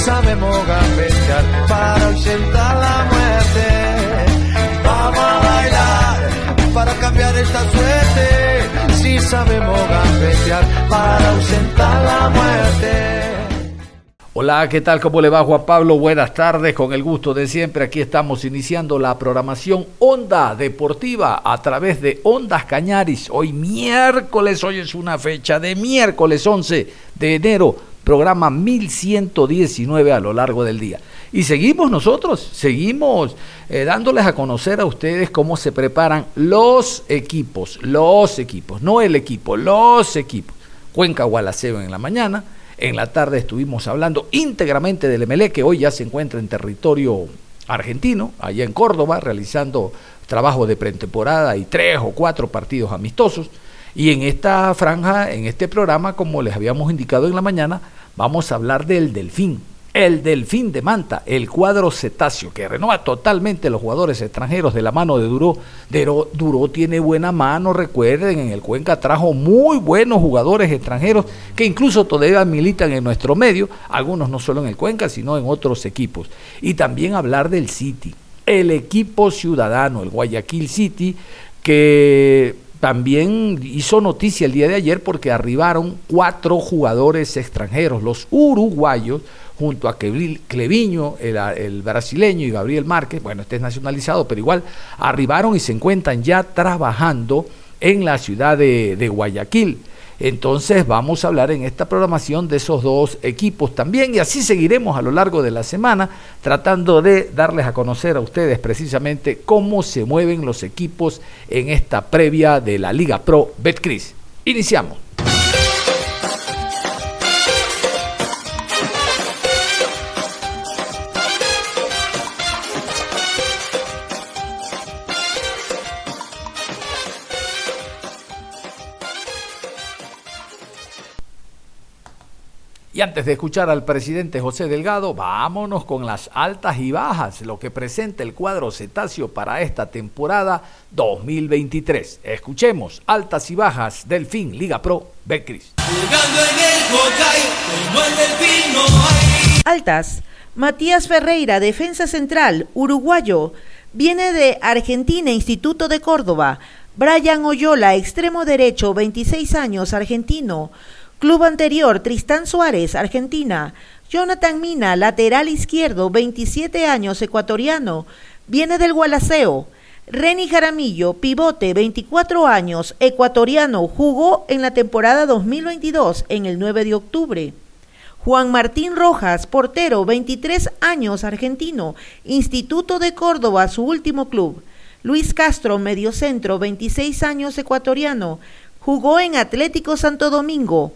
Sabemos gambetear para ausentar la muerte. Vamos a bailar para cambiar esta suerte. Si sabemos gambetear para ausentar la muerte. Hola, ¿qué tal? ¿Cómo le va Juan Pablo? Buenas tardes, con el gusto de siempre. Aquí estamos iniciando la programación Onda Deportiva a través de Ondas Cañaris. Hoy miércoles, hoy es una fecha de miércoles 11 de enero programa 1119 a lo largo del día. Y seguimos nosotros, seguimos eh, dándoles a conocer a ustedes cómo se preparan los equipos, los equipos, no el equipo, los equipos. Cuenca Gualaceo en la mañana, en la tarde estuvimos hablando íntegramente del MLE, que hoy ya se encuentra en territorio argentino, allá en Córdoba, realizando trabajo de pretemporada y tres o cuatro partidos amistosos. Y en esta franja, en este programa, como les habíamos indicado en la mañana, vamos a hablar del delfín. El delfín de Manta, el cuadro cetáceo, que renova totalmente los jugadores extranjeros de la mano de Duró. Duró tiene buena mano, recuerden, en el Cuenca trajo muy buenos jugadores extranjeros que incluso todavía militan en nuestro medio, algunos no solo en el Cuenca, sino en otros equipos. Y también hablar del City, el equipo ciudadano, el Guayaquil City, que también hizo noticia el día de ayer porque arribaron cuatro jugadores extranjeros, los uruguayos, junto a Cleviño, el, brasileño y Gabriel Márquez, bueno, este es nacionalizado, pero igual arribaron y se encuentran ya trabajando en la ciudad de Guayaquil. Entonces vamos a hablar en esta programación de esos dos equipos también y así seguiremos a lo largo de la semana tratando de darles a conocer a ustedes precisamente cómo se mueven los equipos en esta previa de la Liga Pro Betcris. Iniciamos. Y antes de escuchar al presidente José Delgado, vámonos con las altas y bajas, lo que presenta el cuadro cetáceo para esta temporada 2023. Escuchemos altas y bajas del fin Liga Pro Betcris. Altas. Matías Ferreira, defensa central, uruguayo. Viene de Argentina, Instituto de Córdoba. Brian Oyola, extremo derecho, 26 años, argentino. Club anterior, Tristán Suárez, Argentina. Jonathan Mina, lateral izquierdo, 27 años, ecuatoriano. Viene del Gualaceo. Reni Jaramillo, pivote, 24 años, ecuatoriano, jugó en la temporada 2022, en el 9 de octubre. Juan Martín Rojas, portero, 23 años, argentino, Instituto de Córdoba, su último club. Luis Castro, mediocentro, 26 años, ecuatoriano, jugó en Atlético Santo Domingo.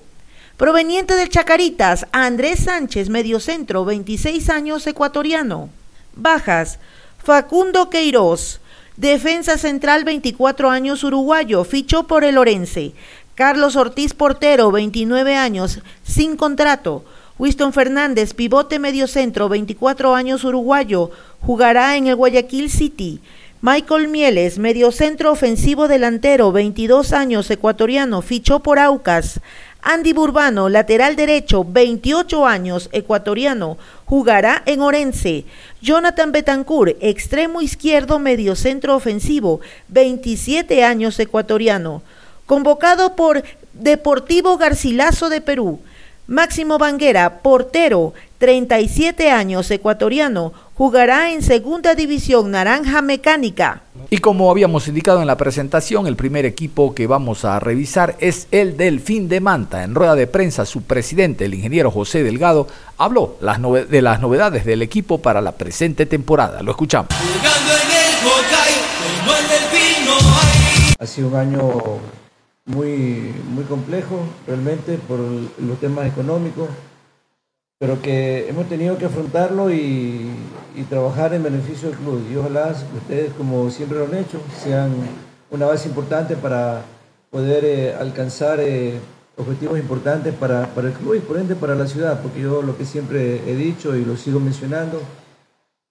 Proveniente del Chacaritas, Andrés Sánchez, mediocentro, 26 años, ecuatoriano. Bajas, Facundo Queiroz, defensa central, 24 años, uruguayo, fichó por el Orense. Carlos Ortiz Portero, 29 años, sin contrato. Winston Fernández, pivote mediocentro, 24 años, uruguayo, jugará en el Guayaquil City. Michael Mieles, mediocentro ofensivo delantero, 22 años, ecuatoriano, fichó por Aucas. Andy Burbano, lateral derecho, 28 años, ecuatoriano, jugará en Orense. Jonathan Betancourt, extremo izquierdo, mediocentro ofensivo, 27 años, ecuatoriano. Convocado por Deportivo Garcilaso de Perú. Máximo Banguera, portero, 37 años, ecuatoriano, jugará en Segunda División Naranja Mecánica. Y como habíamos indicado en la presentación, el primer equipo que vamos a revisar es el del fin de Manta. En rueda de prensa, su presidente, el ingeniero José Delgado, habló de las novedades del equipo para la presente temporada. Lo escuchamos. Ha sido un año muy, muy complejo, realmente, por los temas económicos, pero que hemos tenido que afrontarlo y, trabajar en beneficio del club. Y ojalá ustedes, como siempre lo han hecho, sean una base importante para poder eh, alcanzar eh, objetivos importantes para, para, el club y por ende para la ciudad, porque yo lo que siempre he dicho y lo sigo mencionando,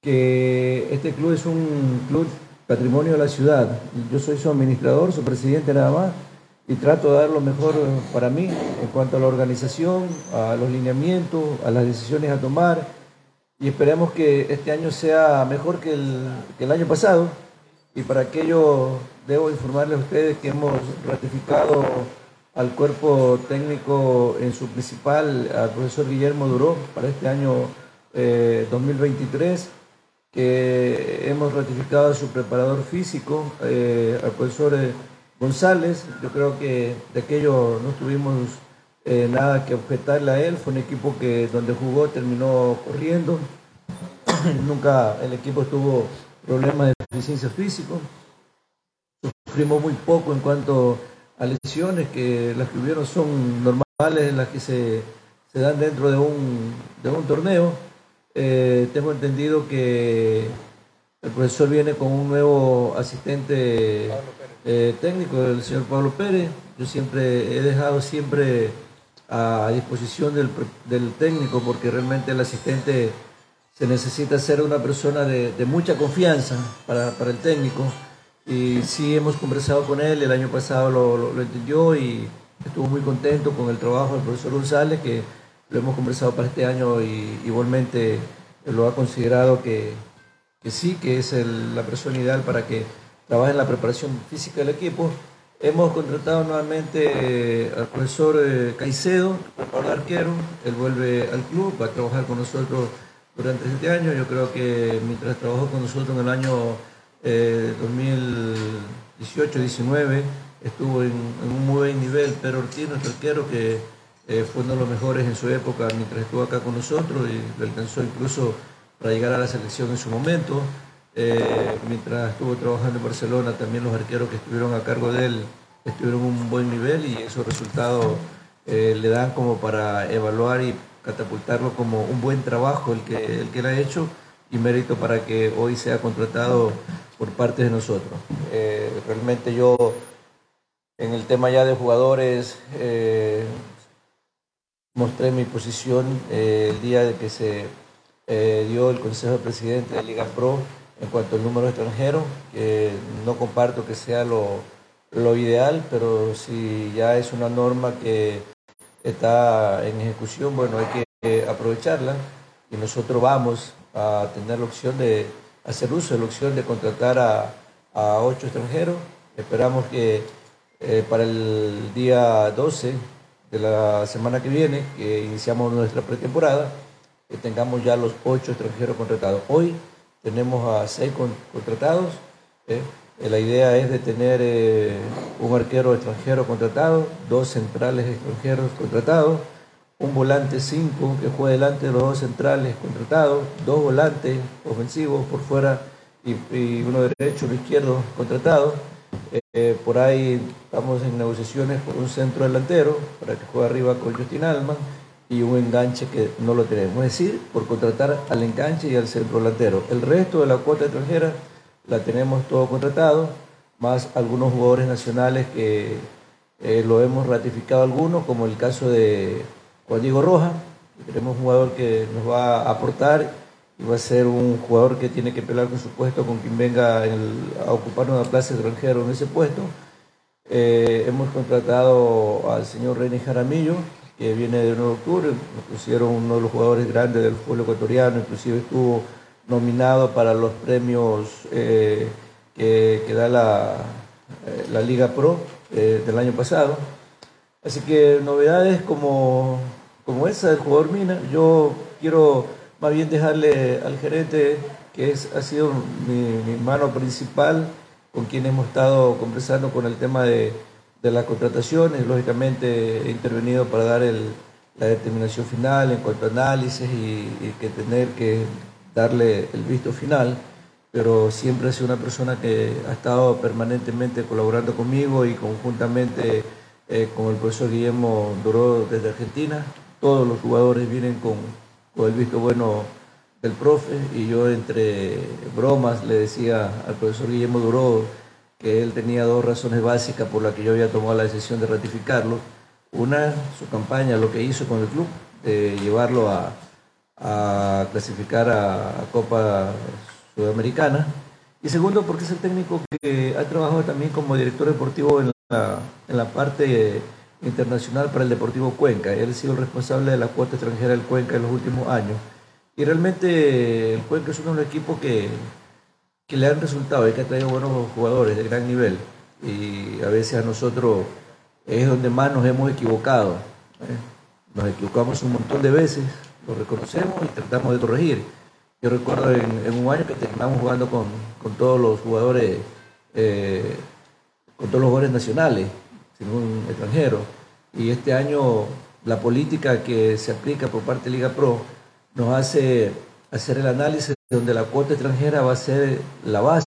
que este club es un club patrimonio de la ciudad. Yo soy su administrador, su presidente nada más, y trato de dar lo mejor para mí en cuanto a la organización, a los lineamientos, a las decisiones a tomar, y esperemos que este año sea mejor que el, que el año pasado. Y para aquello debo informarles a ustedes que hemos ratificado al cuerpo técnico en su principal, al profesor Guillermo Duró, para este año 2023 eh, que hemos ratificado a su preparador físico, eh, al profesor eh, González. Yo creo que de aquello no tuvimos eh, nada que objetarle a él. Fue un equipo que donde jugó terminó corriendo. Nunca el equipo tuvo problemas de deficiencia físico. Sufrimos muy poco en cuanto a lesiones, que las que hubieron son normales, las que se, se dan dentro de un, de un torneo eh, tengo entendido que el profesor viene con un nuevo asistente eh, técnico, el señor Pablo Pérez. Yo siempre he dejado siempre a disposición del, técnico porque realmente el asistente se necesita ser una persona de, mucha confianza para, el técnico. Y sí hemos conversado con él, el año pasado lo entendió y estuvo muy contento con el trabajo del profesor González, que lo hemos conversado para este año y igualmente lo ha considerado que, sí, que es la persona ideal para que trabaje en la preparación física del equipo. Hemos contratado nuevamente eh, al profesor eh, Caicedo, el arquero, él vuelve al club, va a trabajar con nosotros durante este año. Yo creo que mientras trabajó con nosotros en el año 2018-19, eh, estuvo en, un muy buen nivel. Pero Ortiz, nuestro arquero, que eh, fue uno de los mejores en su época mientras estuvo acá con nosotros y le alcanzó incluso para llegar a la selección en su momento. Eh, mientras estuvo trabajando en Barcelona, también los arqueros que estuvieron a cargo de él estuvieron en un buen nivel y esos resultados eh, le dan como para evaluar y catapultarlo como un buen trabajo el que, el que él ha hecho y mérito para que hoy sea contratado por parte de nosotros. realmente yo en el tema ya de jugadores mostré mi posición eh, el día de que se eh, dio el Consejo de Presidente de Liga Pro en cuanto al número extranjero, no comparto que sea lo, ideal, pero si ya es una norma que está en ejecución, bueno, hay que aprovecharla y nosotros vamos a tener la opción de hacer uso de la opción de contratar a, a ocho extranjeros. Esperamos que eh, para el día 12 de la semana que viene, que iniciamos nuestra pretemporada, que tengamos ya los ocho extranjeros contratados. Hoy tenemos a seis contratados. ¿eh? Eh, la idea es de tener eh, un arquero extranjero contratado, dos centrales extranjeros contratados, un volante cinco que juega delante de los dos centrales contratados, dos volantes ofensivos por fuera y, uno derecho, uno izquierdo contratado por ahí estamos en negociaciones por un centro delantero para que juegue arriba con Justin Alman y un enganche que no lo tenemos. Es decir, por contratar al enganche y al centro delantero. El resto de la cuota extranjera la tenemos todo contratado, más algunos jugadores nacionales que eh, lo hemos ratificado algunos, como el caso de Juan Diego Roja. Tenemos un jugador que nos va a aportar y va a ser un jugador que tiene que pelear con su puesto con quien venga a ocupar una plaza extranjera en ese puesto. Eh, hemos contratado al señor René Jaramillo, que viene de 9 de octubre, nos pusieron uno de los jugadores grandes del fútbol ecuatoriano, inclusive estuvo nominado para los premios eh, que, da la, eh, la Liga Pro del año pasado. Así que novedades como, como esa del jugador Mina, yo quiero más bien dejarle al gerente, que es, ha sido mi, mano principal con quien hemos estado conversando con el tema de, de las contrataciones. Lógicamente he intervenido para dar el, la determinación final en cuanto a análisis y, que tener que darle el visto final, pero siempre ha sido una persona que ha estado permanentemente colaborando conmigo y conjuntamente eh, con el profesor Guillermo Duró desde Argentina. Todos los jugadores vienen con, con el visto bueno del profe y yo entre bromas le decía al profesor Guillermo Duró que él tenía dos razones básicas por las que yo había tomado la decisión de ratificarlo. Una, su campaña, lo que hizo con el club, de llevarlo a, clasificar a, Copa Sudamericana. Y segundo, porque es el técnico que ha trabajado también como director deportivo en la, en la parte internacional para el Deportivo Cuenca. Él ha sido el responsable de la cuota extranjera del Cuenca en los últimos años. Y realmente el Cuenca es uno de que, que le han resultado y que ha traído buenos jugadores de gran nivel. Y a veces a nosotros es donde más nos hemos equivocado. ¿eh? Nos equivocamos un montón de veces, lo reconocemos y tratamos de corregir. Yo recuerdo en, un año que terminamos jugando con, con todos los jugadores, eh, con todos los jugadores nacionales, sin un extranjero. Y este año la política que se aplica por parte de Liga Pro nos hace hacer el análisis donde la cuota extranjera va a ser la base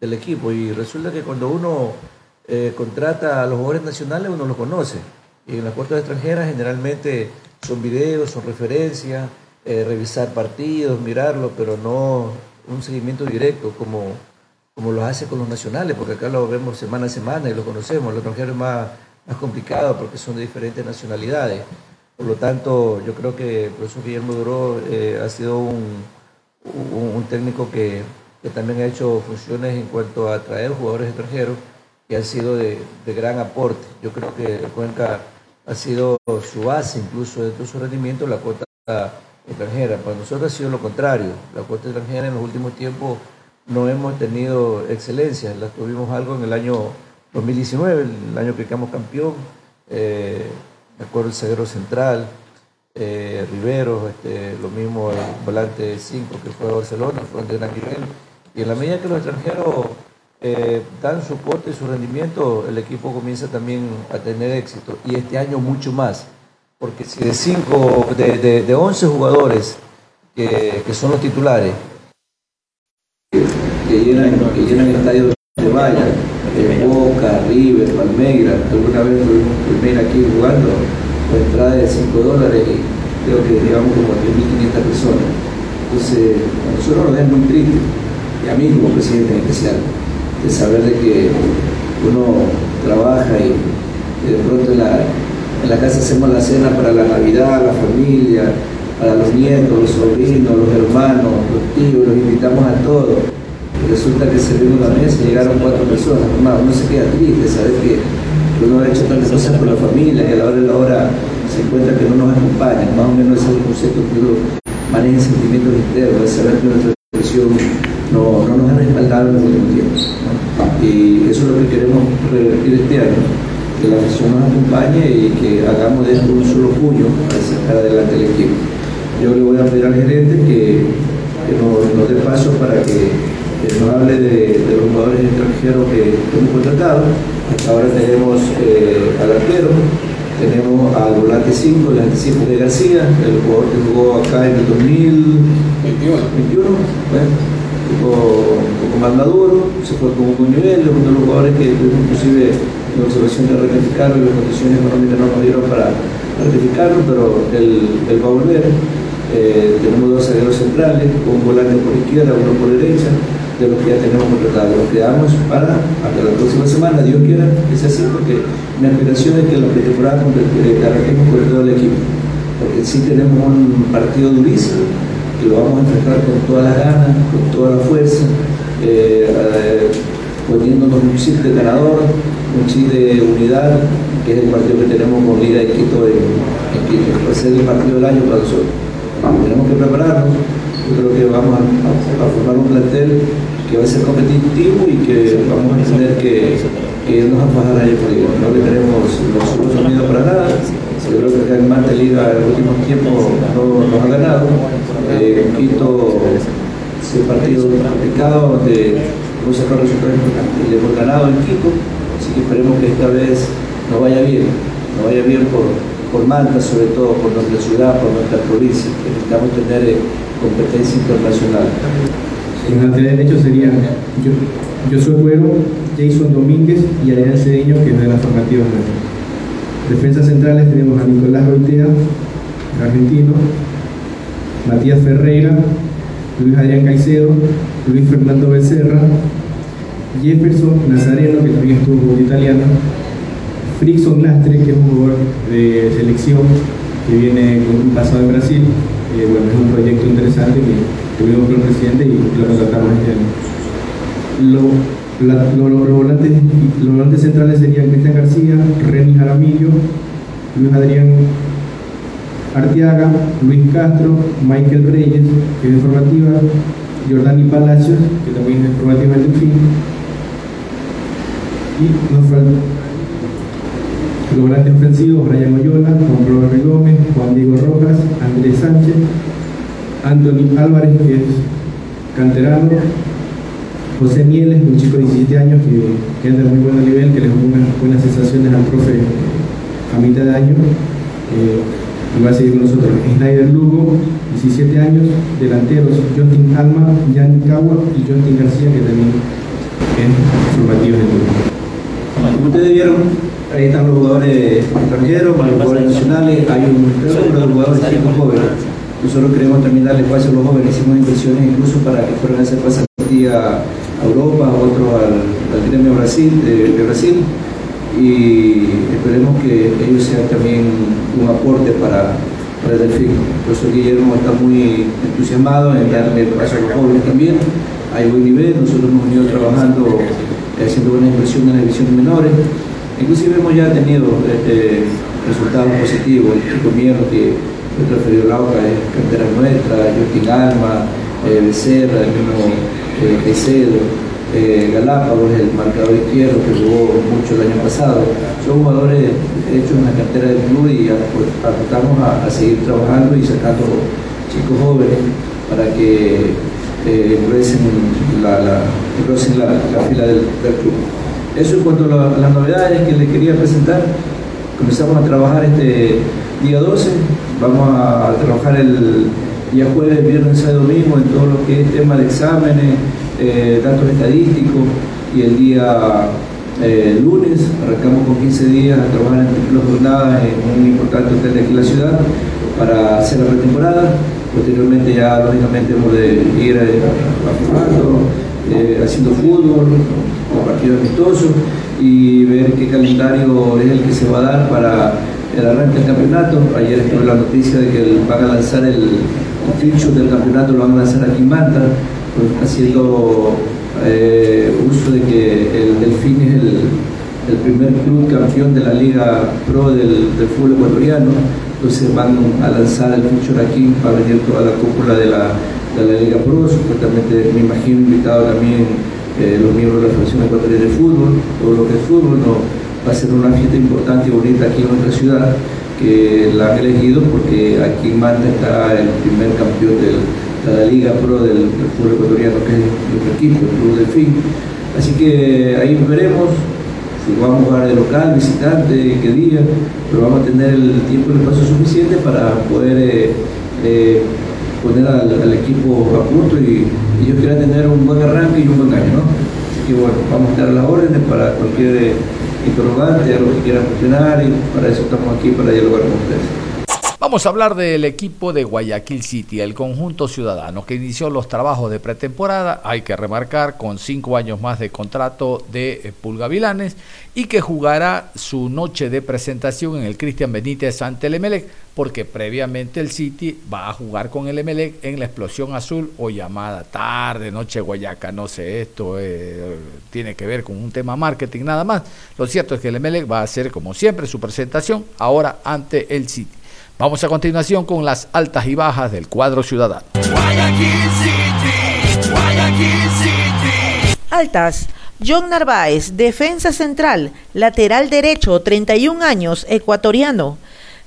del equipo. Y resulta que cuando uno eh, contrata a los jugadores nacionales, uno los conoce. Y en las cuotas extranjeras generalmente son videos, son referencias, eh, revisar partidos, mirarlos, pero no un seguimiento directo como, como lo hace con los nacionales, porque acá lo vemos semana a semana y lo conocemos. Los extranjeros es más, más complicado porque son de diferentes nacionalidades. Por lo tanto, yo creo que el profesor Guillermo Duró eh, ha sido un, un, técnico que, que, también ha hecho funciones en cuanto a traer jugadores extranjeros y ha sido de, de, gran aporte. Yo creo que Cuenca ha sido su base, incluso de todo su rendimiento, la cuota extranjera. Para nosotros ha sido lo contrario. La cuota extranjera en los últimos tiempos no hemos tenido excelencia. La tuvimos algo en el año 2019, el año que quedamos campeón. Eh, me acuerdo el zaguero central, eh, Rivero, este, lo mismo el volante 5 que fue a Barcelona, fue de gran. Y en la medida que los extranjeros eh, dan su corte y su rendimiento, el equipo comienza también a tener éxito. Y este año mucho más, porque si de, cinco, de, de, 11 jugadores que, que, son los titulares, que llenan el estadio de Valle, Boca, River, Palmeiras, alguna vez Palmeiras aquí jugando, con entrada de 5 dólares y creo que llevamos como 3.500 personas. Entonces, a nosotros nos da muy triste, y a mí como presidente en especial, de saber de que uno trabaja y, de pronto en la, en la casa hacemos la cena para la Navidad, la familia, para los nietos, los sobrinos, los hermanos, los tíos, los invitamos a todos resulta que servimos la mesa y llegaron cuatro personas, uno se queda triste, saber que uno ha hecho tantas cosas por la familia y a la hora de la hora se encuentra que no nos acompañan, más o menos ese es el concepto que uno maneja sentimientos internos, de saber que nuestra expresión no, no, nos ha respaldado en los últimos tiempos. Y eso es lo que queremos revertir este año, que la afición nos acompañe y que hagamos de esto un solo puño para sacar adelante el equipo. Yo le voy a pedir al gerente que, que nos, nos dé paso para que nos hable de, los jugadores extranjeros que, hemos contratado. ahora tenemos eh, al arquero, tenemos al volante 5, el anticipo de García, el jugador que jugó acá en el 2021, 21, bueno, un poco más maduro, se fue con un buen nivel, es uno de los jugadores que inclusive en la observación de ratificarlo y las condiciones económicas no nos dieron para ratificarlo, pero él, va a volver. Eh, tenemos dos zagueros centrales, un volante por izquierda, uno por derecha, de lo que ya tenemos contratado. Lo quedamos para hasta la próxima semana, Dios quiera que sea así, porque mi aspiración es que la pretemporada arranquemos con todo el equipo. Porque sí tenemos un partido durísimo, que lo vamos a enfrentar con todas las ganas, con toda la fuerza, eh, poniéndonos un chip de ganador, un chip de unidad, que es el partido que tenemos con Liga de Quito en, Quito. Va a ser el partido del año para nosotros. Tenemos que prepararnos yo creo que vamos a, formar un plantel que va a ser competitivo y que vamos a tener que, irnos a bajar por No le tenemos los ojos unidos para nada. Yo creo que en Mante Liga en el último tiempo no nos ha ganado. Eh, Quito es un partido complicado donde hemos sacado resultados importantes. Le hemos ganado en Quito, así que esperemos que esta vez nos vaya bien, nos vaya bien por, por Malta, sobre todo por nuestra ciudad, por nuestra provincia. Necesitamos tener eh, competencia internacional. En lateral derecho serían yo, Josué Cuero, Jason Domínguez y Adrián Cedeño, que es de la formativa Defensas centrales tenemos a Nicolás Roitea, argentino, Matías Ferreira, Luis Adrián Caicedo, Luis Fernando Becerra, Jefferson Nazareno, que también estuvo en italiano, Frickson Lastre, que es un jugador de selección que viene con un pasado en Brasil. Bueno, es un proyecto interesante que tuvimos el presidente y lo contratamos este los, volantes, los volantes centrales serían Cristian García, René Jaramillo, Luis Adrián Arteaga, Luis Castro, Michael Reyes, que es de formativa, Jordani Palacios, que también es formativa del fin. Y nos falta los grandes ofensivos, Brian Oyola, Juan Robert Gómez, Juan Diego Rojas, Andrés Sánchez, Anthony Álvarez, que es canterano, José Mieles, un chico de 17 años que, que anda muy buen nivel, que le da unas buenas sensaciones al profe a mitad de año. Eh, y va a seguir con nosotros Snyder Lugo, 17 años, delanteros Justin Alma, Jan Cagua y Justin García, que también es formativo de Lugo. Como ustedes vieron, ahí están los jugadores extranjeros, los jugadores nacionales, hay un número de jugadores chicos jóvenes. Nosotros queremos también darle espacio a los jóvenes, hicimos inversiones incluso para que fueran a hacer pasantía a Europa, otros al, al gremio Brasil, de, Brasil y esperemos que ellos sean también un aporte para, para el Delfín. Por eso Guillermo está muy entusiasmado en darle paso a los jóvenes también. Hay buen nivel, nosotros hemos venido trabajando, haciendo buena inversión en las divisiones menores. Inclusive hemos ya tenido este, resultados positivos. El chico que fue transferido Lauca, es cantera nuestra, Justin Alma, eh, Becerra, el mismo eh, eh, Galápagos, el marcador izquierdo que jugó mucho el año pasado. Son jugadores hechos en la cartera del club y apuntamos a, seguir trabajando y sacando chicos jóvenes para que eh, la, la, la, fila del, club. Eso en cuanto a, las novedades que les quería presentar. Comenzamos a trabajar este día 12, vamos a trabajar el día jueves, viernes, sábado, domingo en todo lo que es tema de exámenes, eh, datos estadísticos y el día eh, lunes arrancamos con 15 días a trabajar en dos jornadas en un importante hotel de aquí en la ciudad para hacer la pretemporada. Posteriormente ya lógicamente hemos de ir eh, a, haciendo fútbol, partidos amistosos y ver qué calendario es el que se va a dar para el arranque del campeonato. Ayer estuve la noticia de que van a lanzar el, el del campeonato, lo van a lanzar aquí en Manta pues, haciendo eh, uso de que el Delfín es el, primer club campeón de la Liga Pro del, fútbol ecuatoriano, entonces van a lanzar el feature aquí para venir toda la cúpula de la, Liga Pro, supuestamente me imagino invitado también eh, los miembros de la Federación Ecuatoriana de Fútbol, todo lo que es fútbol, no, va a ser una fiesta importante y bonita aquí en nuestra ciudad que la han elegido porque aquí en Manta está el primer campeón del la Liga Pro del, fútbol ecuatoriano, que es nuestro equipo, el Club Delfín. Así que ahí veremos si vamos a jugar de local, visitante, qué día, pero vamos a tener el tiempo y el espacio suficiente para poder eh, eh, poner al, equipo a punto y, ellos quieran tener un buen arranque y un buen año, ¿no? Así que bueno, vamos a dar las órdenes para cualquier eh, interrogante, algo que quieran cuestionar y para eso estamos aquí, para dialogar con ustedes. Vamos a hablar del equipo de Guayaquil City, el conjunto ciudadano que inició los trabajos de pretemporada, hay que remarcar, con cinco años más de contrato de eh, Pulgavilanes y que jugará su noche de presentación en el Cristian Benítez ante el Emelec, porque previamente el City va a jugar con el Emelec en la explosión azul o llamada tarde, noche Guayaca, no sé, esto eh, tiene que ver con un tema marketing nada más. Lo cierto es que el Emelec va a hacer como siempre su presentación ahora ante el City. Vamos a continuación con las altas y bajas del cuadro ciudadano. Altas. John Narváez, defensa central, lateral derecho, 31 años, ecuatoriano.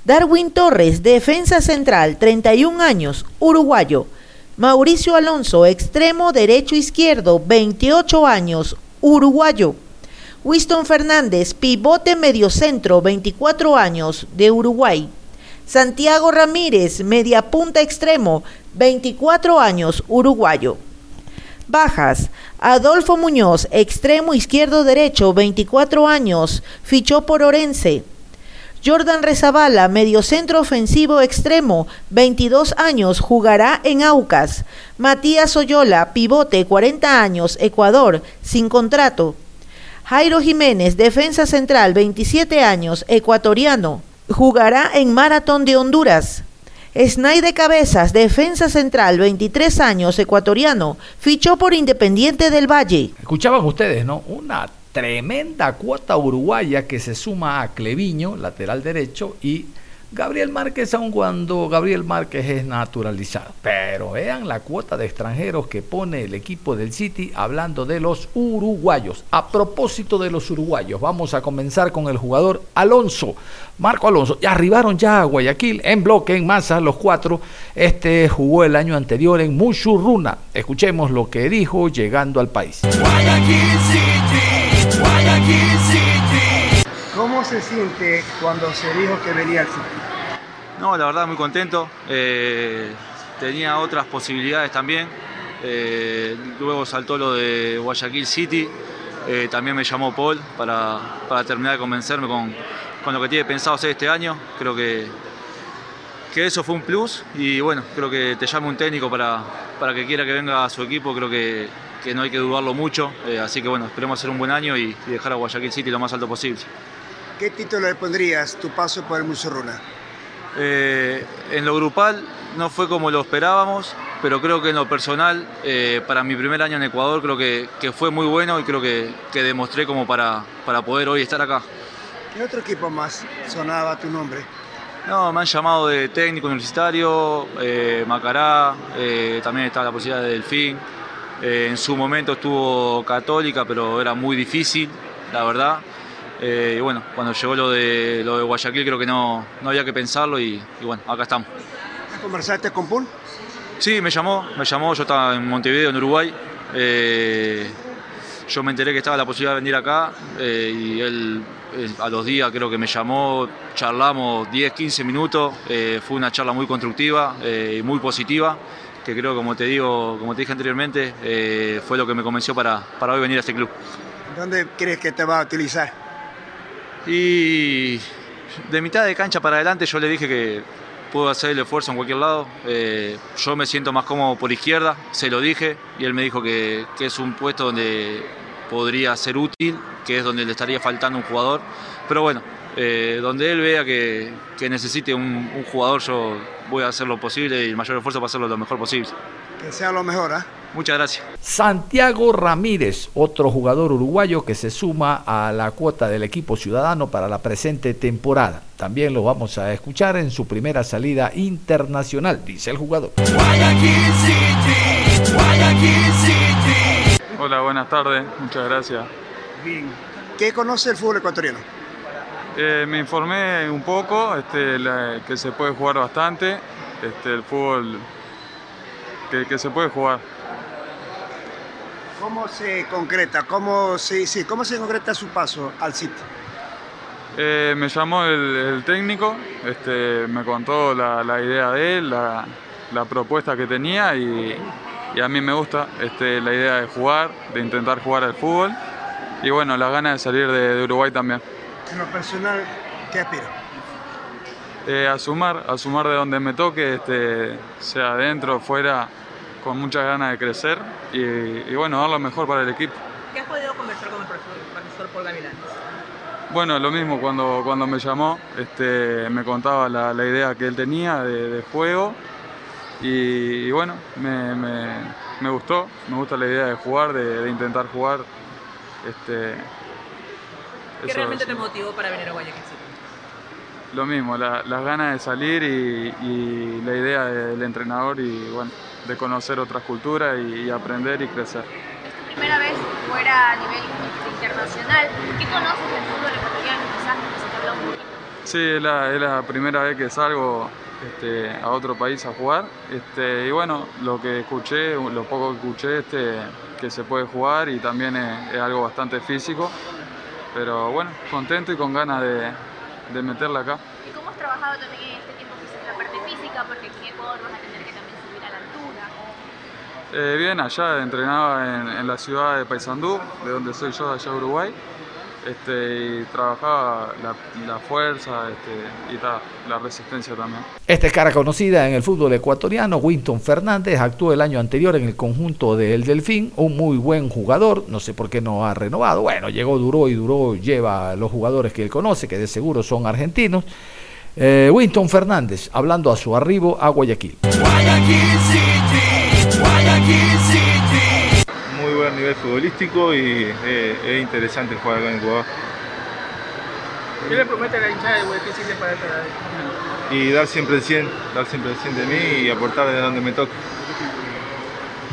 Darwin Torres, defensa central, 31 años, uruguayo. Mauricio Alonso, extremo derecho izquierdo, 28 años, uruguayo. Winston Fernández, pivote mediocentro, 24 años, de Uruguay. Santiago Ramírez, media punta extremo, 24 años, uruguayo. Bajas. Adolfo Muñoz, extremo izquierdo derecho, 24 años, fichó por Orense. Jordan Rezabala, mediocentro ofensivo extremo, 22 años, jugará en Aucas. Matías Oyola, pivote, 40 años, Ecuador, sin contrato. Jairo Jiménez, defensa central, 27 años, ecuatoriano, jugará en Maratón de Honduras. Snay Cabezas, defensa central, 23 años, ecuatoriano, fichó por Independiente del Valle. Escuchaban ustedes, ¿no? Una tremenda cuota uruguaya que se suma a Cleviño, lateral derecho, y Gabriel Márquez, aun cuando Gabriel Márquez es naturalizado. Pero vean la cuota de extranjeros que pone el equipo del City hablando de los uruguayos. A propósito de los uruguayos, vamos a comenzar con el jugador Alonso. Marco Alonso, ya arribaron ya a Guayaquil en bloque, en masa, los cuatro. Este jugó el año anterior en Mushurruna. Escuchemos lo que dijo llegando al país. Guayaquil City, Guayaquil City. ¿Cómo se siente cuando se dijo que venía al City? No, la verdad muy contento. Eh, tenía otras posibilidades también. Eh, luego saltó lo de Guayaquil City. Eh, también me llamó Paul para, terminar de convencerme con, lo que tiene pensado hacer este año. Creo que, que eso fue un plus y bueno, creo que te llame un técnico para, para que quiera que venga a su equipo. Creo que, no hay que dudarlo mucho. así que bueno, esperemos hacer un buen año y, y dejar a Guayaquil City lo más alto posible. ¿Qué título le pondrías tu paso por el Musurruna? Eh, en lo grupal no fue como lo esperábamos, pero creo que en lo personal, eh, para mi primer año en Ecuador, creo que, fue muy bueno y creo que, demostré como para, para poder hoy estar acá. ¿Qué otro equipo más sonaba tu nombre? No, me han llamado de técnico universitario, eh, Macará, también está la posibilidad de Delfín. en su momento estuvo Católica, pero era muy difícil, la verdad. Eh, y bueno, cuando llegó lo de, lo de Guayaquil creo que no, no había que pensarlo y, bueno, acá estamos. ¿Conversaste con Pul? Sí, me llamó, me llamó, yo estaba en Montevideo, en Uruguay. Eh, yo me enteré que estaba la posibilidad de venir acá eh, y él a los días creo que me llamó, charlamos 10, 15 minutos, fue una charla muy constructiva y muy positiva, que creo, como te digo, como te dije anteriormente, fue lo que me convenció para, para hoy venir a este club. ¿Dónde crees que te va a utilizar? Y de mitad de cancha para adelante yo le dije que puedo hacer el esfuerzo en cualquier lado. Eh, yo me siento más cómodo por izquierda, se lo dije, y él me dijo que, es un puesto donde podría ser útil, que es donde le estaría faltando un jugador. Pero bueno, eh, donde él vea que, necesite un, un, jugador, yo voy a hacer lo posible y el mayor esfuerzo para hacerlo lo mejor posible. Que sea lo mejor, ¿ah? Muchas gracias. Santiago Ramírez, otro jugador uruguayo que se suma a la cuota del equipo ciudadano para la presente temporada. También lo vamos a escuchar en su primera salida internacional, dice el jugador. Guayaquil City, Guayaquil City. Hola, buenas tardes, muchas gracias. Bien. ¿Qué conoce el fútbol ecuatoriano? Eh, me informé un poco, este, que se puede jugar bastante, este, el fútbol que se puede jugar. ¿Cómo se concreta? ¿Cómo se, sí, ¿cómo se concreta su paso al sitio? Eh, me llamó el, técnico, este, me contó la, idea de él, la, propuesta que tenía y, a mí me gusta este, la idea de jugar, de intentar jugar al fútbol y bueno, las ganas de salir de, Uruguay también. En lo personal, ¿qué aspira? Eh, a sumar, a sumar de donde me toque, este, sea adentro, fuera, con muchas ganas de crecer y, bueno, dar lo mejor para el equipo. ¿Qué has podido conversar con el profesor, Paul Gavilán? Bueno, lo mismo, cuando, cuando me llamó, este, me contaba la, idea que él tenía de, juego y, bueno, me, gustó, me gusta la idea de jugar, de, intentar jugar. Este, ¿Qué realmente te motivó para venir a Guayaquil Lo mismo, las ganas de salir y, y la idea del entrenador y bueno, de conocer otras culturas y, aprender y crecer. Primera vez fuera a nivel internacional, ¿qué conoces del fútbol ecuatoriano? Quizás se te habla un poquito. Sí, es la, es la, primera vez que salgo este, a otro país a jugar. Este, y bueno, lo que escuché, lo poco que escuché, este, que se puede jugar y también es, algo bastante físico. Pero bueno, contento y con ganas de, de meterla acá. ¿Y cómo has trabajado también en este tiempo la parte física? Porque aquí en Ecuador vas a tener que también subir a la altura. Eh, bien, allá entrenaba en, en, la ciudad de Paysandú, de donde soy yo, allá Uruguay este, y trabajaba la, fuerza este, y la resistencia también. Esta es cara conocida en el fútbol ecuatoriano, Winston Fernández actuó el año anterior en el conjunto del Delfín, un muy buen jugador, no sé por qué no ha renovado, bueno, llegó, duró y duró, lleva los jugadores que él conoce, que de seguro son argentinos. Eh, Winston Fernández, hablando a su arribo a Guayaquil. Guayaquil City, Guayaquil City buen nivel futbolístico y eh, es interesante jugar acá en Ecuador. ¿Qué le promete a la hinchada de Guayaquil City para esta Y dar siempre el 100, dar siempre el 100 de mí y aportar de donde me toque.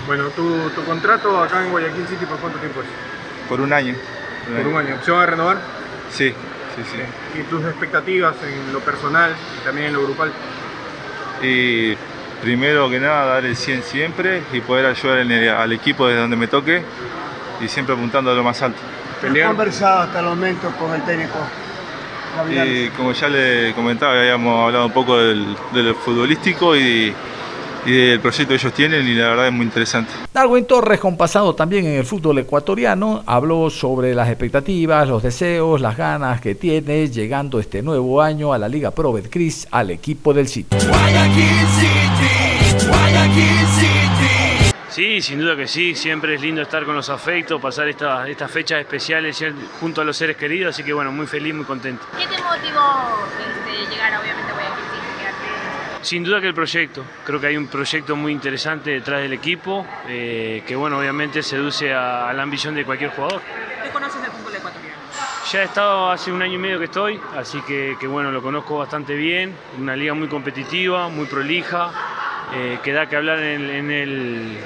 Bueno, ¿tu, tu contrato acá en Guayaquil City por cuánto tiempo es? Por un año. ¿Por un año? ¿Opción a renovar? Sí, sí, sí. ¿Y tus expectativas en lo personal y también en lo grupal? Y primero que nada dar el 100 siempre y poder ayudar al equipo desde donde me toque y siempre apuntando a lo más alto. ¿Qué has conversado hasta el momento con el técnico? Y como ya le comentaba, habíamos hablado un poco del, del futbolístico y, y del proyecto que ellos tienen y la verdad es muy interesante. Darwin Torres, con pasado también en el fútbol ecuatoriano, habló sobre las expectativas, los deseos, las ganas que tiene llegando este nuevo año a la Liga Pro Betcris al equipo del City. Sí, sin duda que sí, siempre es lindo estar con los afectos, pasar estas fechas especiales junto a los seres queridos, así que bueno, muy feliz, muy contento. ¿Qué te motivó este, llegar obviamente a Guayaquil? Sin duda que el proyecto, creo que hay un proyecto muy interesante detrás del equipo, eh, que bueno, obviamente seduce a, la ambición de cualquier jugador. ¿Qué conoces del fútbol ecuatoriano? Ya he estado hace un año y medio que estoy, así que, bueno, lo conozco bastante bien, una liga muy competitiva, muy prolija, eh, que da que hablar en, el,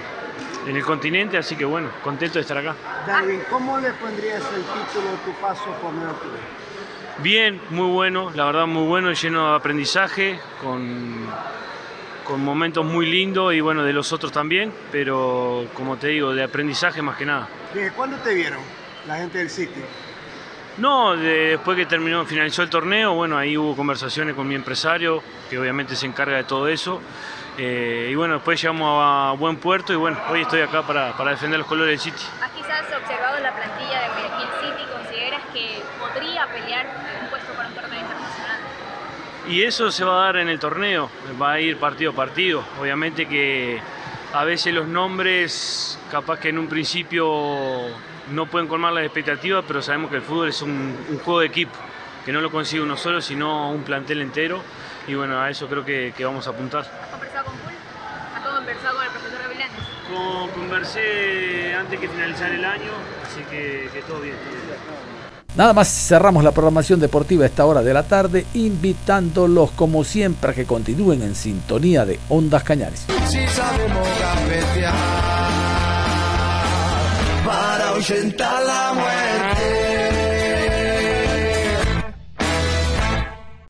en el continente, así que bueno, contento de estar acá. Darwin, ¿cómo le pondrías el título a tu paso por Nueva Bien, muy bueno, la verdad muy bueno, lleno de aprendizaje, con, con momentos muy lindos y bueno, de los otros también, pero como te digo, de aprendizaje más que nada. ¿Desde cuándo te vieron la gente del sitio? No, después que terminó, finalizó el torneo, bueno, ahí hubo conversaciones con mi empresario, que obviamente se encarga de todo eso. Eh, y bueno, después llegamos a buen puerto y bueno, hoy estoy acá para, para defender los colores del City. ¿Has quizás observado la plantilla de Guayaquil City? ¿Consideras que podría pelear un puesto para un torneo internacional? Y eso se va a dar en el torneo, va a ir partido a partido. Obviamente que a veces los nombres, capaz que en un principio no pueden colmar las expectativas, pero sabemos que el fútbol es un, juego de equipo, que no lo consigue uno solo, sino un plantel entero. Y bueno, a eso creo que, vamos a apuntar. ¿Has conversado con Pul? ¿Has conversado con el profesor Avilanes? conversé antes que finalizar el año, así que, todo bien. Nada más cerramos la programación deportiva a esta hora de la tarde, invitándolos como siempre a que continúen en sintonía de Ondas Cañares. Si sabemos para ahuyentar la muerte.